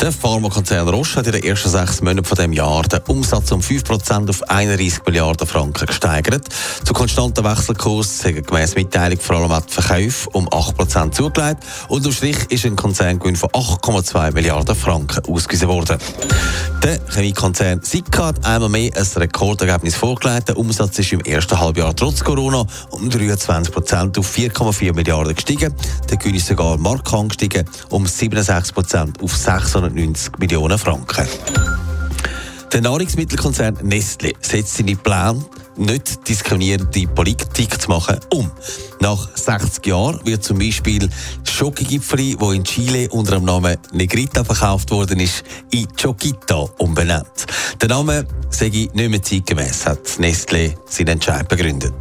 Der Pharmakonzern Roche hat in den ersten sechs Monaten von dem Jahr den Umsatz um 5% auf 31 Milliarden Franken gesteigert. Zu konstanten Wechselkurs sind gemäss Mitteilung vor allem die Verkäufe um 8% zugelegt und am Strich ist ein Konzerngewinn von 8,2 Milliarden Franken ausgewiesen worden. Der Chemiekonzern Sika hat einmal mehr ein Rekordergebnis vorgelegt. Der Umsatz ist im ersten Halbjahr trotz Corona um 23% auf 4,4 Milliarden gestiegen. Der Gewinn ist sogar markant gestiegen um 67% auf 600 290 Millionen Franken. Der Nahrungsmittelkonzern Nestle setzt seine Pläne, nicht diskriminierende Politik zu machen, um. Nach 60 Jahren wird zum Beispiel Schokogipfeli, wo in Chile unter dem Namen Negrita verkauft worden ist, in Choquita umbenannt. Der Name sei nicht mehr zeitgemäß, hat Nestle seinen Entscheid begründet.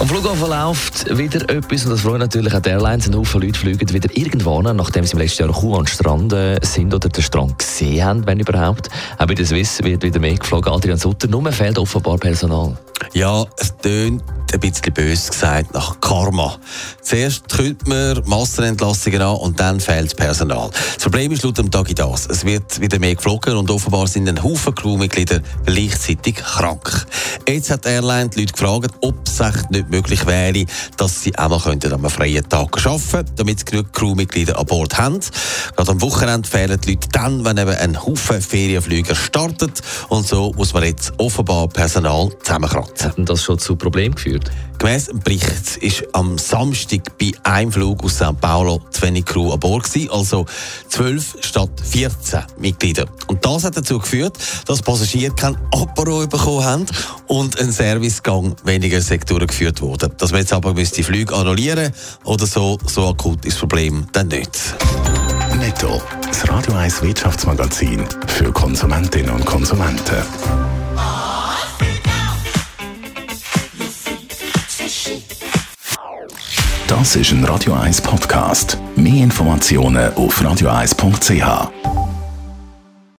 Am Flughafen läuft wieder etwas und das freut natürlich auch die Airlines. Ein Haufen Leute fliegen wieder irgendwann, nachdem sie im letzten Jahr Kuh an Strand äh, sind oder den Strand gesehen haben, wenn überhaupt. Auch bei der Swiss wird wieder mehr geflogen. Adrian Sutter, nur fehlt offenbar Personal. Ja, es tönt ein bisschen böse gesagt nach Karma. Zuerst könnte man Massenentlassungen an und dann fehlt Personal. Das Problem ist laut dem Tag das. Es wird wieder mehr geflogen und offenbar sind ein Haufen Crewmitglieder gleichzeitig krank. Jetzt hat die Airline die Leute gefragt, ob es nicht möglich wäre, dass sie auch mal könnten am freien Tag arbeiten könnten, damit sie genug Crewmitglieder an Bord haben. Gerade am Wochenende fehlen die Leute dann, wenn eben ein Haufen Ferienflüger startet. Und so muss man jetzt offenbar Personal zusammenkratzen. Hat das schon zu Problemen geführt? Gemäss dem Bericht ist am Samstag bei einem Flug aus St. Paulo zu wenig Crew an Bord gewesen, also 12 statt 14 Mitglieder. Und das hat dazu geführt, dass Passagiere kein Apero bekommen haben und ein Servicegang weniger Sektoren geführt wurde. Dass man jetzt aber die Flüge annullieren oder so, so akut ist das Problem dann nicht. Netto. Das Radio 1 Wirtschaftsmagazin für Konsumentinnen und Konsumenten. Das ist ein Radio 1 Podcast. Mehr Informationen auf radio1.ch.